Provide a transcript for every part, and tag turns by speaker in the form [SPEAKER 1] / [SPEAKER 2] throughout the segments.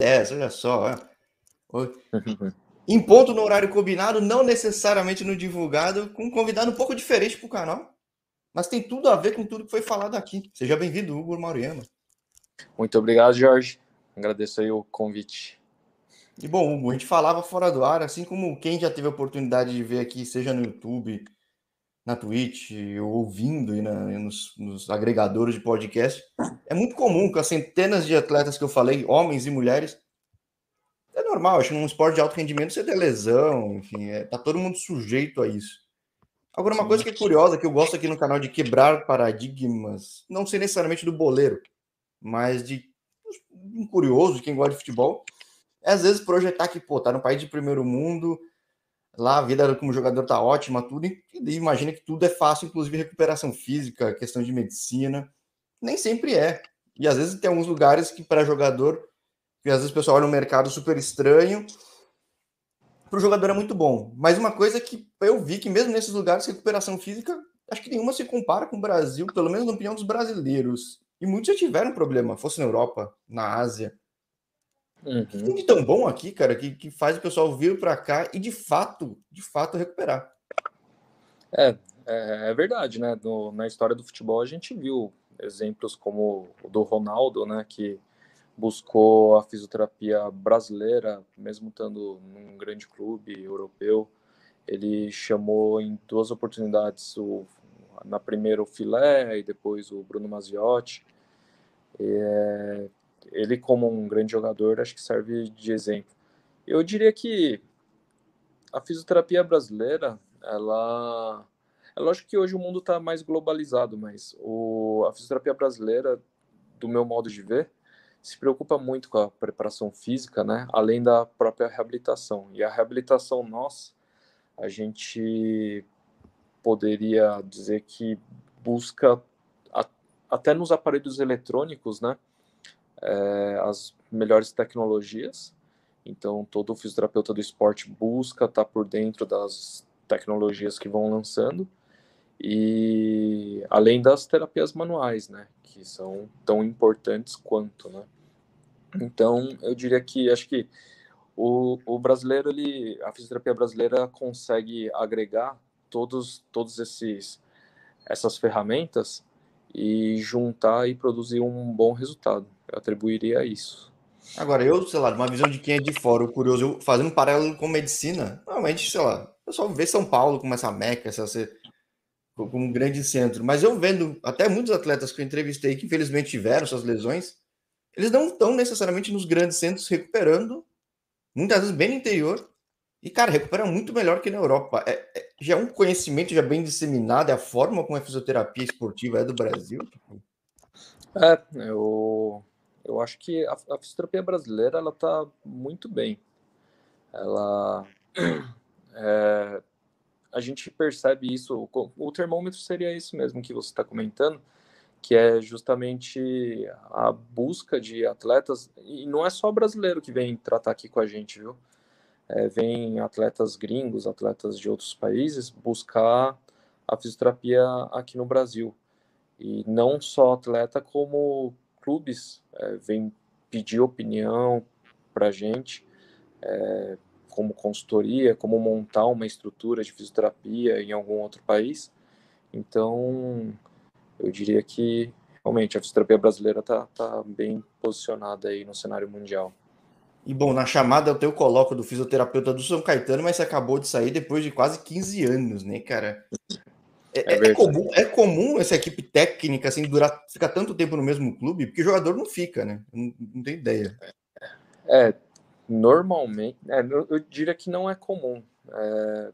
[SPEAKER 1] 10, olha só. Em ponto no horário combinado, não necessariamente no divulgado, com um convidado um pouco diferente para o canal, mas tem tudo a ver com tudo que foi falado aqui. Seja bem-vindo, Hugo Mauriama.
[SPEAKER 2] Muito obrigado, Jorge. Agradeço aí o convite.
[SPEAKER 1] E bom, Hugo, a gente falava fora do ar, assim como quem já teve a oportunidade de ver aqui, seja no YouTube, na Twitch, ou ouvindo aí na, nos, nos agregadores de podcast, é muito comum que as centenas de atletas que eu falei, homens e mulheres, é normal, acho que num esporte de alto rendimento você tem lesão, enfim, é, tá todo mundo sujeito a isso. Agora, uma coisa que é curiosa, que eu gosto aqui no canal de quebrar paradigmas, não sei necessariamente do boleiro, mas de um curioso, de quem gosta de futebol, é às vezes projetar que, pô, tá no país de primeiro mundo, lá a vida como jogador tá ótima, tudo, e imagina que tudo é fácil, inclusive recuperação física, questão de medicina. Nem sempre é. E às vezes tem alguns lugares que para jogador, que às vezes o pessoal olha um mercado super estranho, para o jogador é muito bom. Mas uma coisa que eu vi que mesmo nesses lugares, recuperação física, acho que nenhuma se compara com o Brasil, pelo menos na opinião dos brasileiros. E muitos já tiveram problema, fosse na Europa, na Ásia. Uhum. Que tem de tão bom aqui, cara, que, que faz o pessoal vir para cá e de fato, de fato recuperar.
[SPEAKER 2] É, é, é verdade, né? No, na história do futebol a gente viu exemplos como o do Ronaldo, né? Que buscou a fisioterapia brasileira, mesmo estando num grande clube europeu. Ele chamou em duas oportunidades o, na primeira o Filé e depois o Bruno Maziotti. É, ele como um grande jogador acho que serve de exemplo. Eu diria que a fisioterapia brasileira, ela é lógico que hoje o mundo está mais globalizado, mas o, a fisioterapia brasileira, do meu modo de ver, se preocupa muito com a preparação física, né? Além da própria reabilitação. E a reabilitação nossa, a gente poderia dizer que busca até nos aparelhos eletrônicos, né? É, as melhores tecnologias. Então, todo fisioterapeuta do esporte busca estar tá por dentro das tecnologias que vão lançando e além das terapias manuais, né, que são tão importantes quanto, né. Então, eu diria que acho que o, o brasileiro, ele, a fisioterapia brasileira consegue agregar todos, todos esses essas ferramentas e juntar e produzir um bom resultado. Eu atribuiria a isso.
[SPEAKER 1] Agora, eu, sei lá, uma visão de quem é de fora, o curioso, eu, fazendo um paralelo com medicina, normalmente, sei lá, o pessoal vê São Paulo como essa meca, essa, como um grande centro, mas eu vendo até muitos atletas que eu entrevistei que infelizmente tiveram suas lesões, eles não estão necessariamente nos grandes centros recuperando, muitas vezes bem no interior, e, cara, recuperam muito melhor que na Europa. É, é, já é um conhecimento já bem disseminado, é a forma como a fisioterapia esportiva é do Brasil.
[SPEAKER 2] É, eu eu acho que a, a fisioterapia brasileira ela está muito bem. Ela é, a gente percebe isso. O, o termômetro seria isso mesmo que você está comentando, que é justamente a busca de atletas e não é só brasileiro que vem tratar aqui com a gente, viu? É, vem atletas gringos, atletas de outros países buscar a fisioterapia aqui no Brasil. E não só atleta, como clubes é, vêm pedir opinião para a gente, é, como consultoria, como montar uma estrutura de fisioterapia em algum outro país. Então, eu diria que realmente a fisioterapia brasileira está tá bem posicionada aí no cenário mundial.
[SPEAKER 1] E bom, na chamada eu, te, coloco do fisioterapeuta do São Caetano, mas você acabou de sair depois de quase 15 anos, né, cara? É, é, é, comum, é comum essa equipe técnica assim durar, ficar tanto tempo no mesmo clube, porque o jogador não fica, né? Não, não tem ideia.
[SPEAKER 2] É, normalmente, é, eu diria que não é comum, é,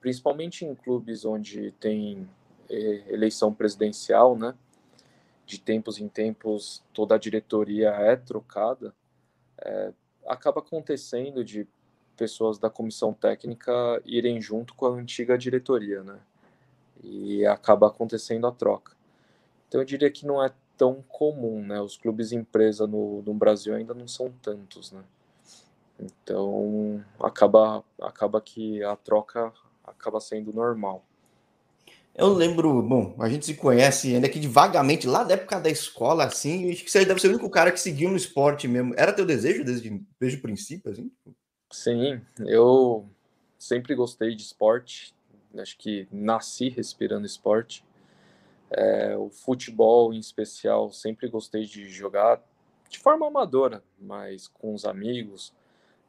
[SPEAKER 2] principalmente em clubes onde tem é, eleição presidencial, né? De tempos em tempos toda a diretoria é trocada, é, acaba acontecendo de pessoas da comissão técnica irem junto com a antiga diretoria, né? e acaba acontecendo a troca. Então eu diria que não é tão comum, né? Os clubes empresa no, no Brasil ainda não são tantos, né? Então acaba acaba que a troca acaba sendo normal.
[SPEAKER 1] Eu lembro, bom, a gente se conhece ainda que de vagamente lá da época da escola, assim, acho que você deve ser o único cara que seguiu no esporte mesmo. Era teu desejo desde, desde o princípio, assim?
[SPEAKER 2] Sim, eu sempre gostei de esporte, acho que nasci respirando esporte. É, o futebol, em especial, sempre gostei de jogar de forma amadora, mas com os amigos.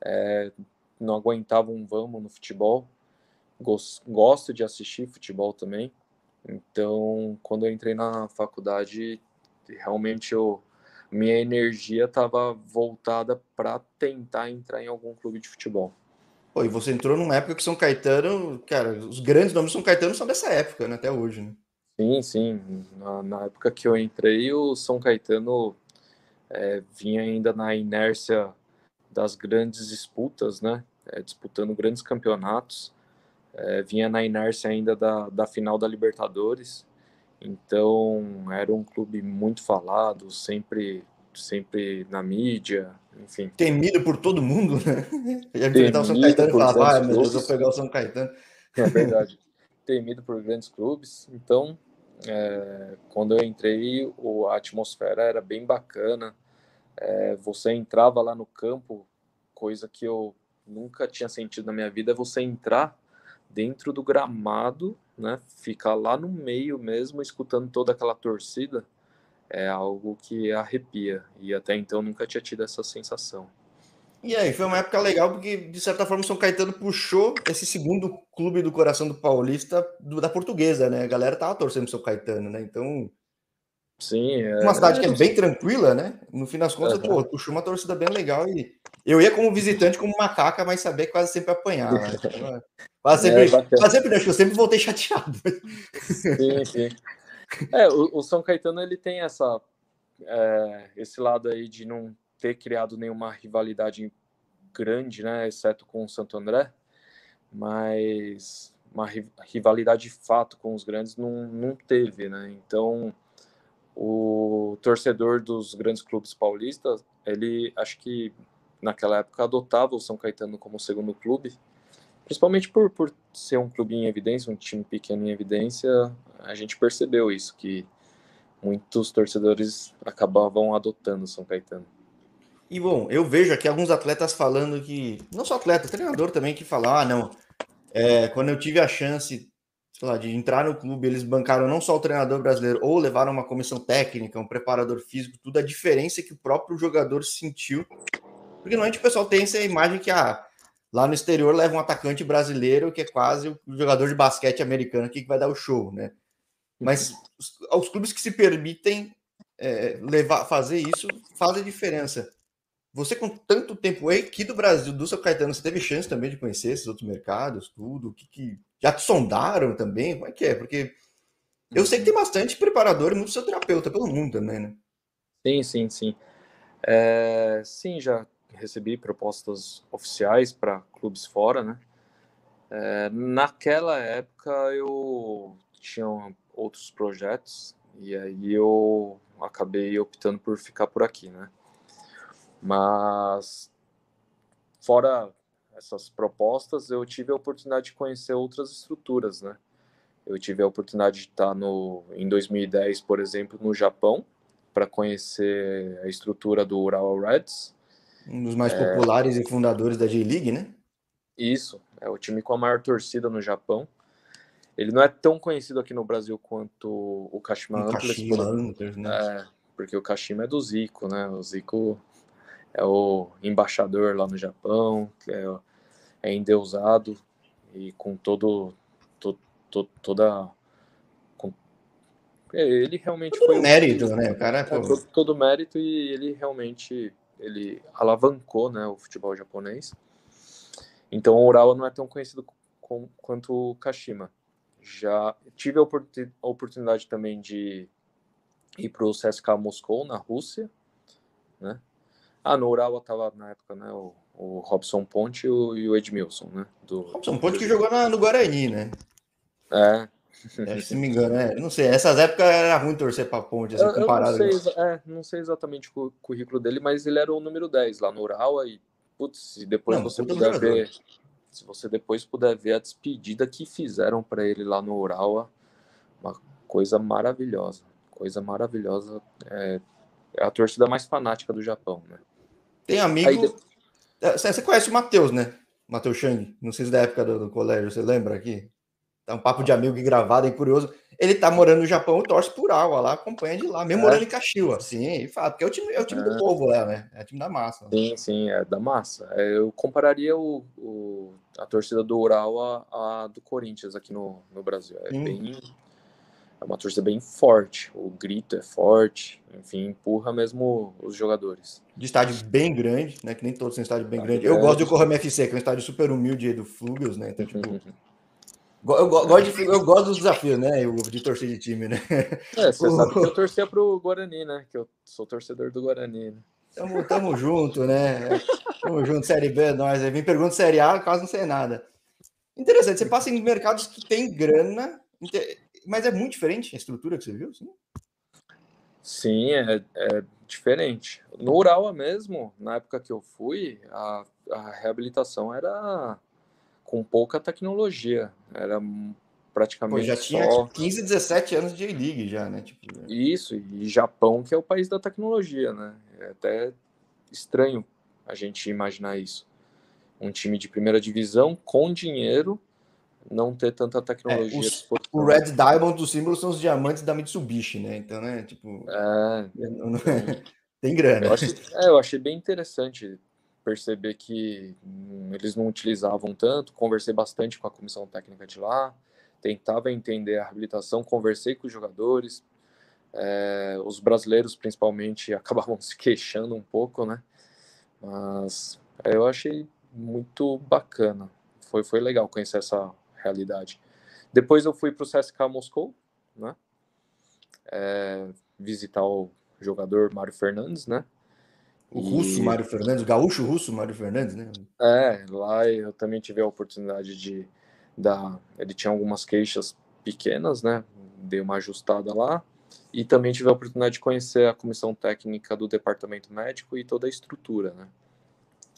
[SPEAKER 2] É, não aguentava um vamos no futebol gosto de assistir futebol também. Então, quando eu entrei na faculdade, realmente eu, minha energia estava voltada para tentar entrar em algum clube de futebol.
[SPEAKER 1] Pô, e você entrou numa época que São Caetano, cara, os grandes nomes de São Caetano são dessa época, né, até hoje, né?
[SPEAKER 2] Sim, sim. Na, na época que eu entrei, o São Caetano é, vinha ainda na inércia das grandes disputas, né? É, disputando grandes campeonatos é, vinha na inércia ainda da, da final da Libertadores, então era um clube muito falado, sempre sempre na mídia, enfim.
[SPEAKER 1] Temido por todo mundo, né? Ia enfrentar o São Caetano e falava, ah, meu Deus, vou pegar o São Caetano.
[SPEAKER 2] É verdade. Temido por grandes clubes, então é, quando eu entrei, o, a atmosfera era bem bacana. É, você entrava lá no campo, coisa que eu nunca tinha sentido na minha vida, é você entrar dentro do gramado, né, ficar lá no meio mesmo, escutando toda aquela torcida, é algo que arrepia. E até então nunca tinha tido essa sensação.
[SPEAKER 1] E aí, foi uma época legal porque, de certa forma, o São Caetano puxou esse segundo clube do coração do Paulista do, da portuguesa, né? A galera tava torcendo pro São Caetano, né? Então,
[SPEAKER 2] Sim, é...
[SPEAKER 1] Uma cidade que é bem tranquila, né? No fim das contas, uhum. pô, puxou uma torcida bem legal e eu ia como visitante, como macaca, mas sabia que quase sempre apanhar. Né? Então, quase sempre, é, quase sempre, acho que eu sempre voltei chateado.
[SPEAKER 2] Sim, sim. É, o, o São Caetano ele tem essa, é, esse lado aí de não ter criado nenhuma rivalidade grande, né? Exceto com o Santo André, mas uma rivalidade de fato com os grandes não, não teve, né? Então o torcedor dos grandes clubes paulistas, ele acho que naquela época adotava o São Caetano como segundo clube, principalmente por, por ser um clube em evidência, um time pequeno em evidência, a gente percebeu isso, que muitos torcedores acabavam adotando o São Caetano.
[SPEAKER 1] E bom, eu vejo aqui alguns atletas falando que, não só atleta, treinador também que fala, ah, não, é, quando eu tive a chance sei lá, de entrar no clube, eles bancaram não só o treinador brasileiro, ou levaram uma comissão técnica, um preparador físico, tudo a diferença que o próprio jogador sentiu. Porque normalmente o pessoal tem essa imagem que ah, lá no exterior leva um atacante brasileiro que é quase o jogador de basquete americano que vai dar o show, né? Mas os, os clubes que se permitem é, levar, fazer isso fazem diferença. Você, com tanto tempo aqui do Brasil, do São Caetano, você teve chance também de conhecer esses outros mercados, tudo? que, que já te sondaram também? Como é que é? Porque eu sei que tem bastante preparador e muito terapeuta pelo mundo também, né?
[SPEAKER 2] Sim, sim, sim. É, sim, já recebi propostas oficiais para clubes fora, né? É, naquela época eu tinha outros projetos e aí eu acabei optando por ficar por aqui, né? Mas, fora essas propostas, eu tive a oportunidade de conhecer outras estruturas, né? Eu tive a oportunidade de estar no, em 2010, por exemplo, no Japão, para conhecer a estrutura do Ural Reds.
[SPEAKER 1] Um dos mais é... populares e fundadores da J-League, né?
[SPEAKER 2] Isso, é o time com a maior torcida no Japão. Ele não é tão conhecido aqui no Brasil quanto o Kashima Antlers,
[SPEAKER 1] Kashima Antlers né?
[SPEAKER 2] É, porque o Kashima é do Zico, né? O Zico é o embaixador lá no Japão, que é, é endeusado e com todo, to, to, toda com, é, ele realmente
[SPEAKER 1] todo foi mérito, um, né? O cara
[SPEAKER 2] é, todo, todo mérito e ele realmente ele alavancou, né, o futebol japonês. Então o Urawa não é tão conhecido com, quanto o Kashima. Já tive a oportunidade também de ir para o CSKA Moscou na Rússia, né? Ah, no Urawa tava na época, né? O, o Robson Ponte e o, e o Edmilson, né?
[SPEAKER 1] Do, Robson Ponte que jogou na, no Guarani, né?
[SPEAKER 2] É.
[SPEAKER 1] é se me engano, é. Não sei, essas épocas era ruim torcer para Ponte, assim,
[SPEAKER 2] eu, comparado. Eu não, sei, é, não sei exatamente o currículo dele, mas ele era o número 10 lá no Urawa e, putz, se depois não, você puder jogador. ver, se você depois puder ver a despedida que fizeram para ele lá no Urawa, uma coisa maravilhosa, coisa maravilhosa. É, é a torcida mais fanática do Japão, né?
[SPEAKER 1] Tem amigo. Aí, é, Você conhece o Matheus, né? Matheus Chang, não sei se da época do, do, colégio, você lembra aqui? Tá um papo de amigo gravado, é curioso. Ele tá morando no Japão, torce por Awa lá, acompanha de lá, mesmo é. morando em Kashiwa, sim, fato, porque é o time, é o time é. do povo lá, né? É o time da massa.
[SPEAKER 2] Sim, sim, é da massa. É, eu compararia o, o, a torcida do Ural a do Corinthians aqui no, no Brasil. É bem é uma torcida bem forte, o grito é forte, enfim, empurra mesmo os jogadores.
[SPEAKER 1] De estádio bem grande, né? Que nem todos têm estádio bem grande. grande. Eu gosto do Yokohama FC, que é um estádio super humilde do Flugios, né? Então, tipo, eu, gosto de, eu gosto dos desafios, né? Eu, de torcer de time, né?
[SPEAKER 2] É, você sabe que eu torcia pro Guarani, né? Que eu sou torcedor do Guarani. Né?
[SPEAKER 1] Tamo, tamo junto, né? Tamo junto, Série B, nós. Aí vem pergunta Série A, quase não sei nada. Interessante, você passa em mercados que tem grana, mas é muito diferente a estrutura que você viu, sim?
[SPEAKER 2] Sim, é, é diferente. No Ural mesmo, na época que eu fui, a, a reabilitação era com pouca tecnologia. Era praticamente Pô,
[SPEAKER 1] já tinha
[SPEAKER 2] só...
[SPEAKER 1] 15, 17 anos de A-League já, né? Tipo...
[SPEAKER 2] Isso, e Japão, que é o país da tecnologia, né? É até estranho a gente imaginar isso. Um time de primeira divisão com dinheiro não ter tanta tecnologia. É, os,
[SPEAKER 1] o Red Diamond dos símbolos são os diamantes da Mitsubishi, né? Então, né, tipo. É, não, não é, tem grana.
[SPEAKER 2] Eu achei, é, eu achei bem interessante perceber que hum, eles não utilizavam tanto. Conversei bastante com a comissão técnica de lá, tentava entender a reabilitação, conversei com os jogadores. É, os brasileiros, principalmente, acabavam se queixando um pouco, né? Mas é, eu achei muito bacana. Foi, foi legal conhecer essa realidade. Depois eu fui para o CSK Moscou, né? É, visitar o jogador Mário Fernandes, né?
[SPEAKER 1] O e... russo Mário Fernandes, o gaúcho russo Mário Fernandes, né?
[SPEAKER 2] É, lá eu também tive a oportunidade de dar. Ele tinha algumas queixas pequenas, né? Dei uma ajustada lá. E também tive a oportunidade de conhecer a comissão técnica do departamento médico e toda a estrutura, né?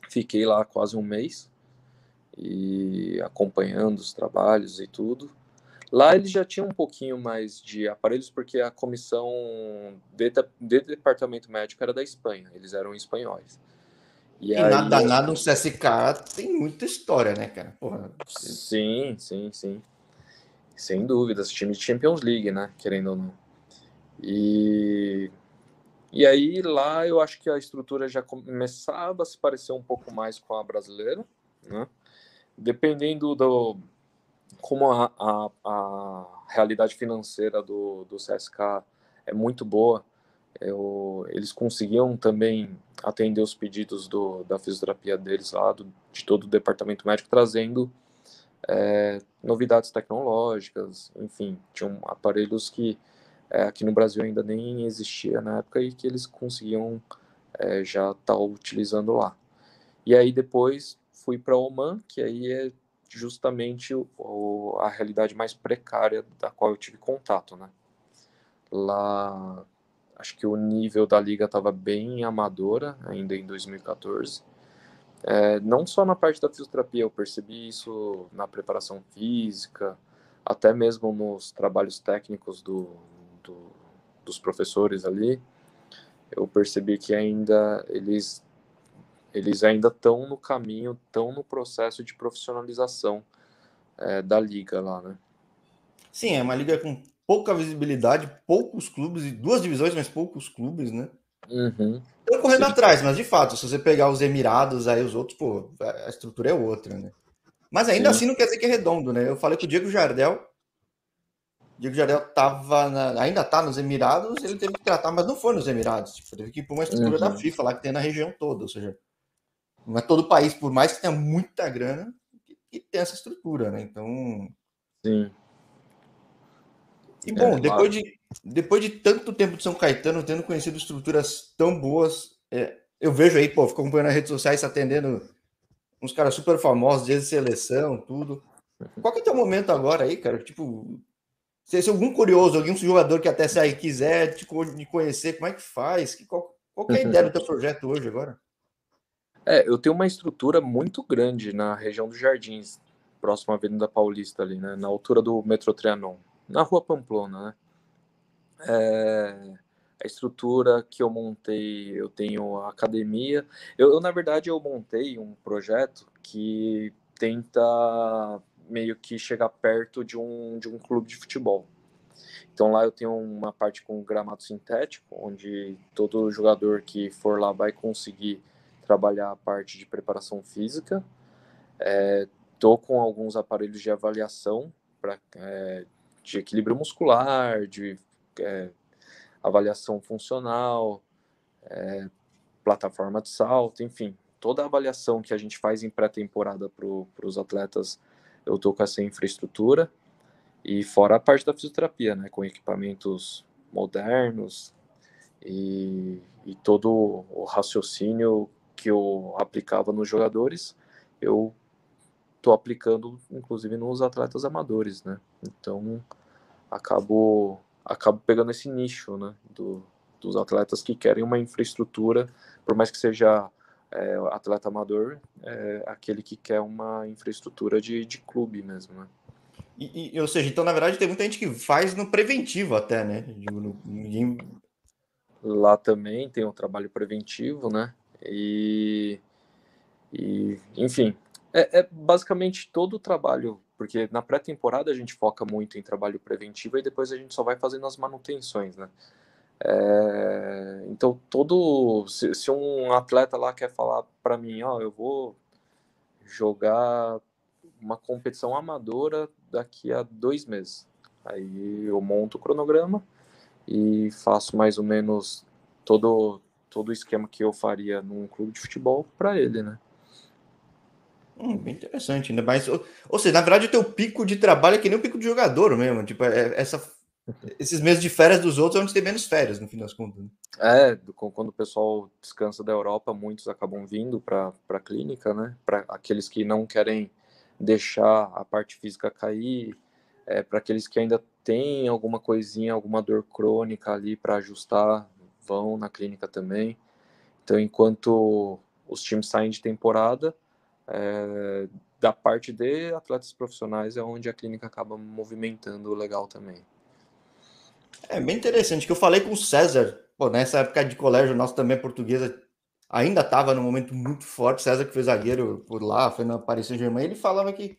[SPEAKER 2] Fiquei lá quase um mês e acompanhando os trabalhos e tudo. Lá eles já tinham um pouquinho mais de aparelhos, porque a comissão de, de departamento médico era da Espanha, eles eram espanhóis.
[SPEAKER 1] E, e aí, nada, nada no CSK tem muita história, né, cara? Porra.
[SPEAKER 2] Sim, sim, sim. Sem dúvidas, time de Champions League, né? Querendo ou não. E, e aí lá eu acho que a estrutura já começava a se parecer um pouco mais com a brasileira, né? dependendo do como a, a, a realidade financeira do, do CSK é muito boa, eu, eles conseguiam também atender os pedidos do, da fisioterapia deles lá, do, de todo o departamento médico, trazendo é, novidades tecnológicas, enfim, tinham aparelhos que é, aqui no Brasil ainda nem existia na época e que eles conseguiam é, já estar tá utilizando lá. E aí depois fui para Oman, que aí é justamente o, a realidade mais precária da qual eu tive contato, né? Lá, acho que o nível da liga estava bem amadora ainda em 2014. É, não só na parte da fisioterapia, eu percebi isso na preparação física, até mesmo nos trabalhos técnicos do, do, dos professores ali. Eu percebi que ainda eles eles ainda estão no caminho, estão no processo de profissionalização é, da liga lá, né?
[SPEAKER 1] Sim, é uma liga com pouca visibilidade, poucos clubes, duas divisões, mas poucos clubes, né?
[SPEAKER 2] Uhum.
[SPEAKER 1] Estão correndo Sim. atrás, mas de fato, se você pegar os Emirados, aí os outros, pô, a estrutura é outra, né? Mas ainda Sim. assim não quer dizer que é redondo, né? Eu falei com o Diego Jardel, Diego Jardel tava na, ainda tá nos Emirados, ele teve que tratar, mas não foi nos Emirados, tipo, teve que ir para uma estrutura uhum. da FIFA lá que tem na região toda, ou seja, não é todo o país, por mais que tenha muita grana, que, tem essa estrutura, né? Então.
[SPEAKER 2] Sim.
[SPEAKER 1] E bom, é, depois, claro. de, depois de tanto tempo de São Caetano, tendo conhecido estruturas tão boas, é, eu vejo aí, pô, fico acompanhando nas redes sociais, atendendo uns caras super famosos, desde seleção, tudo. Qual que é o teu momento agora aí, cara? Tipo, se, se algum curioso, algum jogador que até sair quiser te, te conhecer, como é que faz? Que, qual, qual é a ideia do teu projeto hoje agora?
[SPEAKER 2] É, eu tenho uma estrutura muito grande na região dos Jardins, próximo à Avenida Paulista ali, né, na altura do metrô Trianon. na Rua Pamplona, né? É, a estrutura que eu montei, eu tenho a academia. Eu, eu, na verdade, eu montei um projeto que tenta meio que chegar perto de um, de um clube de futebol. Então lá eu tenho uma parte com gramado sintético, onde todo jogador que for lá vai conseguir trabalhar a parte de preparação física. É, tô com alguns aparelhos de avaliação para é, de equilíbrio muscular, de é, avaliação funcional, é, plataforma de salto, enfim, toda a avaliação que a gente faz em pré-temporada para os atletas, eu tô com essa infraestrutura. E fora a parte da fisioterapia, né, com equipamentos modernos e, e todo o raciocínio que eu aplicava nos jogadores, eu estou aplicando, inclusive, nos atletas amadores, né? Então, acabo, acabo pegando esse nicho, né, do, dos atletas que querem uma infraestrutura, por mais que seja é, atleta amador, é aquele que quer uma infraestrutura de, de clube mesmo, né?
[SPEAKER 1] E, e, ou seja, então, na verdade, tem muita gente que faz no preventivo até, né?
[SPEAKER 2] ninguém... Lá também tem um trabalho preventivo, né? E, e enfim, é, é basicamente todo o trabalho, porque na pré-temporada a gente foca muito em trabalho preventivo e depois a gente só vai fazendo as manutenções, né? É, então, todo. Se, se, um atleta lá quer falar para mim, ó, eu vou jogar uma competição amadora daqui a dois meses. Aí eu monto o cronograma e faço mais ou menos todo, todo o esquema que eu faria num clube de futebol para ele, né?
[SPEAKER 1] Hum, bem interessante, ainda mais. Ou, ou, seja, na verdade, o teu pico de trabalho é que nem o pico de jogador mesmo. Tipo, é, essa, esses meses de férias dos outros é onde tem menos férias, no fim das contas. Né?
[SPEAKER 2] É, quando o pessoal descansa da Europa, muitos acabam vindo para a clínica, né? Para aqueles que não querem deixar a parte física cair, é, para aqueles que ainda têm alguma coisinha, alguma dor crônica ali para ajustar, vão na clínica também. Então, enquanto os times saem de temporada, é, da parte de atletas profissionais é onde a clínica acaba movimentando legal também.
[SPEAKER 1] É bem interessante que eu falei com o César, pô, nessa época de colégio nosso também portuguesa ainda estava num momento muito forte. César, que foi zagueiro por lá, foi na Paris Saint-Germain, ele falava que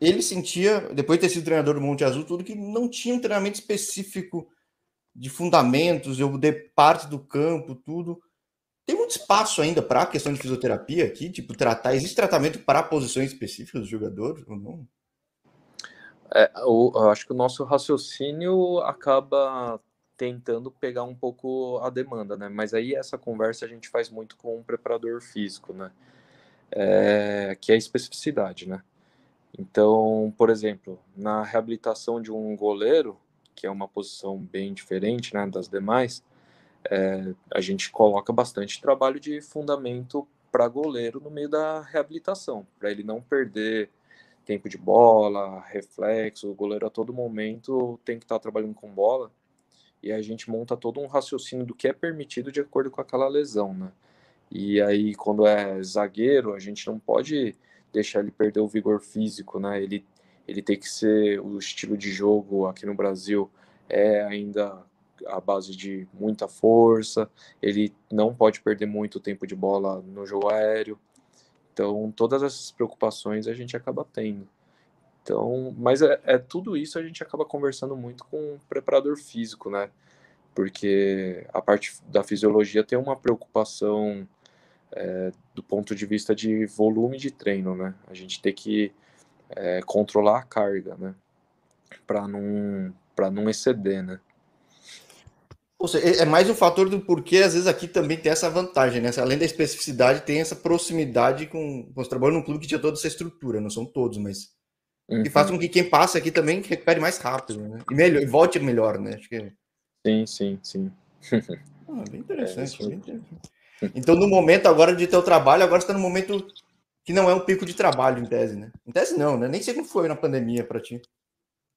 [SPEAKER 1] ele sentia, depois de ter sido treinador do Monte Azul, tudo que não tinha um treinamento específico de fundamentos, eu de parte do campo, tudo. Tem muito espaço ainda para a questão de fisioterapia aqui, tipo, tratar. Existe tratamento para posições específicas dos jogadores ou não?
[SPEAKER 2] É, eu, eu acho que o nosso raciocínio acaba tentando pegar um pouco a demanda, né? Mas aí essa conversa a gente faz muito com um preparador físico, né? É, que é a especificidade, né? Então, por exemplo, na reabilitação de um goleiro, que é uma posição bem diferente né, das demais, é, a gente coloca bastante trabalho de fundamento para goleiro no meio da reabilitação, para ele não perder tempo de bola, reflexo. O goleiro a todo momento tem que estar tá trabalhando com bola e a gente monta todo um raciocínio do que é permitido de acordo com aquela lesão, né? E aí, quando é zagueiro, a gente não pode deixar ele perder o vigor físico, né? Ele, ele tem que ser o estilo de jogo aqui no Brasil é ainda a base de muita força, ele não pode perder muito tempo de bola no jogo aéreo. Então, todas essas preocupações a gente acaba tendo. Então, mas é, é, tudo isso a gente acaba conversando muito com o preparador físico, né? Porque a parte da fisiologia tem uma preocupação é, do ponto de vista de volume de treino, né? A gente tem que é, controlar a carga, né? Para não, para não exceder, né?
[SPEAKER 1] Ou seja, é mais um fator do porquê, às vezes, aqui também tem essa vantagem, né? Além da especificidade, tem essa proximidade com. Você trabalha num clube que tinha toda essa estrutura, não são todos, mas Uhum. E faz com que quem passa aqui também recupere mais rápido, né? E, melhor, e volte melhor, né? Acho que...
[SPEAKER 2] Sim, sim, sim.
[SPEAKER 1] ah, bem interessante, é, bem interessante. Então, no momento agora de teu trabalho, agora está no momento que não é um pico de trabalho, em tese, né? Em tese não, né? Nem sei como foi na pandemia para ti.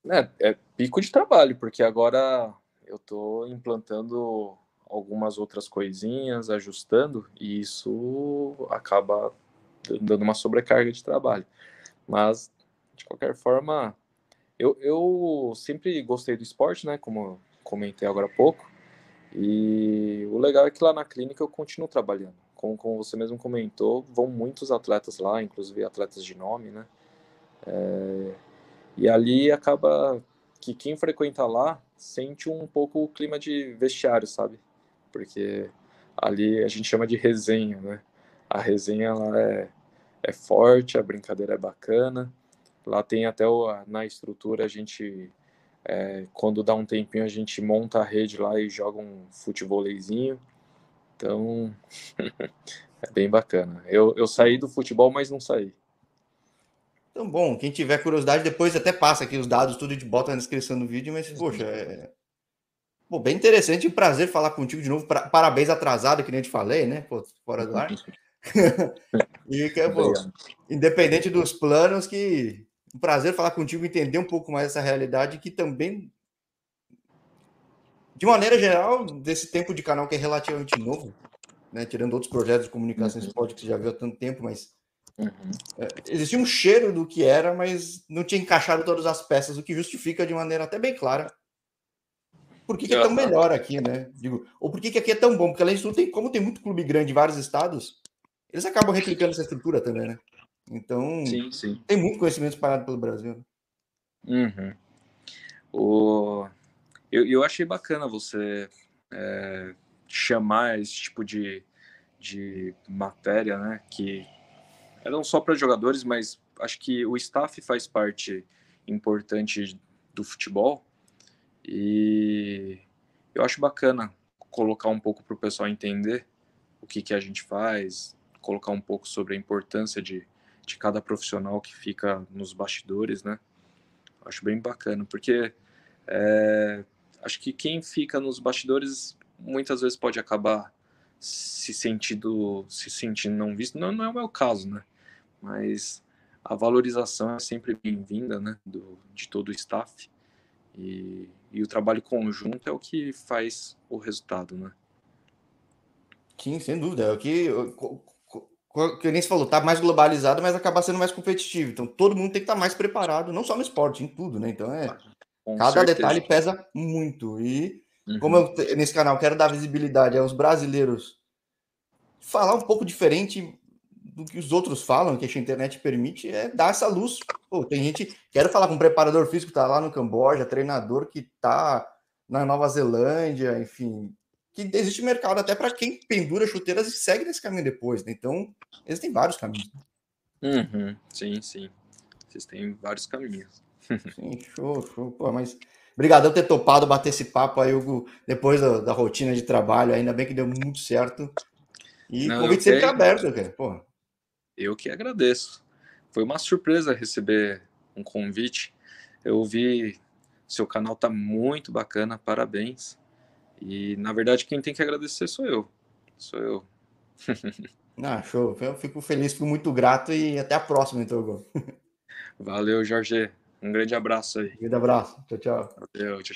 [SPEAKER 2] É, é pico de trabalho, porque agora eu estou implantando algumas outras coisinhas, ajustando, e isso acaba dando uma sobrecarga de trabalho. Mas de qualquer forma, Eu, eu sempre gostei do esporte, né? Como comentei agora há pouco. E o legal é que lá na clínica eu continuo trabalhando. Como, como você mesmo comentou, vão muitos atletas lá, inclusive atletas de nome, né? É, e ali acaba que quem frequenta lá sente um pouco o clima de vestiário, sabe? Porque ali a gente chama de resenha, né? A resenha lá é, é forte, a brincadeira é bacana. Lá tem até o, na estrutura a gente é, quando dá um tempinho a gente monta a rede lá e joga um futebolzinho. Então é bem bacana. Eu, eu saí do futebol, mas não saí.
[SPEAKER 1] Então, bom, quem tiver curiosidade, depois até passa aqui os dados, tudo de bota na descrição do vídeo, mas, poxa, é. Pô, bem interessante e prazer falar contigo de novo. Parabéns atrasado, que nem eu te falei, né? Pô, fora do ar. e que, pô, independente dos planos, que um prazer falar contigo, entender um pouco mais essa realidade, que também, de maneira geral, desse tempo de canal que é relativamente novo, né? Tirando outros projetos de comunicação uhum. esporte que você já viu há tanto tempo, mas Uhum. É, existia um cheiro do que era, mas não tinha encaixado todas as peças, o que justifica de maneira até bem clara por que, que é tão melhor aqui, né? Digo, ou por que, que aqui é tão bom? Porque além disso, tem, como tem muito clube grande em vários estados, eles acabam replicando essa estrutura também, né? Então, sim, sim. tem muito conhecimento espalhado pelo Brasil.
[SPEAKER 2] Uhum. O... Eu, eu achei bacana você é, chamar esse tipo de, de matéria, né? Que é não só para jogadores, mas acho que o staff faz parte importante do futebol e eu acho bacana colocar um pouco para o pessoal entender o que, que a gente faz, colocar um pouco sobre a importância de, de cada profissional que fica nos bastidores, né? Acho bem bacana, porque é, acho que quem fica nos bastidores muitas vezes pode acabar se sentindo, se sentindo não visto. Não, não é o meu caso, né? mas a valorização é sempre bem-vinda, né, do, de todo o staff, e, e o trabalho conjunto é o que faz o resultado, né.
[SPEAKER 1] Sim, sem dúvida, é o que, que nem se falou, tá mais globalizado, mas acaba sendo mais competitivo, então todo mundo tem que estar tá mais preparado, não só no esporte, em tudo, né, então é, Com cada certeza. detalhe pesa muito, e uhum. como eu nesse canal quero dar visibilidade aos brasileiros, falar um pouco diferente, do que os outros falam, que a internet permite, é dar essa luz. Pô, tem gente. Quero falar com um preparador físico que está lá no Camboja, treinador que está na Nova Zelândia, enfim. Que existe mercado até para quem pendura chuteiras e segue nesse caminho depois. Né? Então, existem vários caminhos.
[SPEAKER 2] Uhum, sim, sim. Existem vários caminhos.
[SPEAKER 1] Sim, show, show. Pô, mas. Obrigado por ter topado bater esse papo aí, Hugo, depois da, da, rotina de trabalho. Ainda bem que deu muito certo. E o convite sempre aberto, cara. Porra.
[SPEAKER 2] Eu que agradeço. Foi uma surpresa receber um convite. Eu vi seu canal tá muito bacana, parabéns. E na verdade quem tem que agradecer sou eu. Sou eu.
[SPEAKER 1] ah, show. Eu fico feliz, fico muito grato e até a próxima, então,
[SPEAKER 2] Valeu, Jorge. Um grande abraço aí. Um
[SPEAKER 1] grande abraço. Tchau, tchau.
[SPEAKER 2] Valeu, tchau.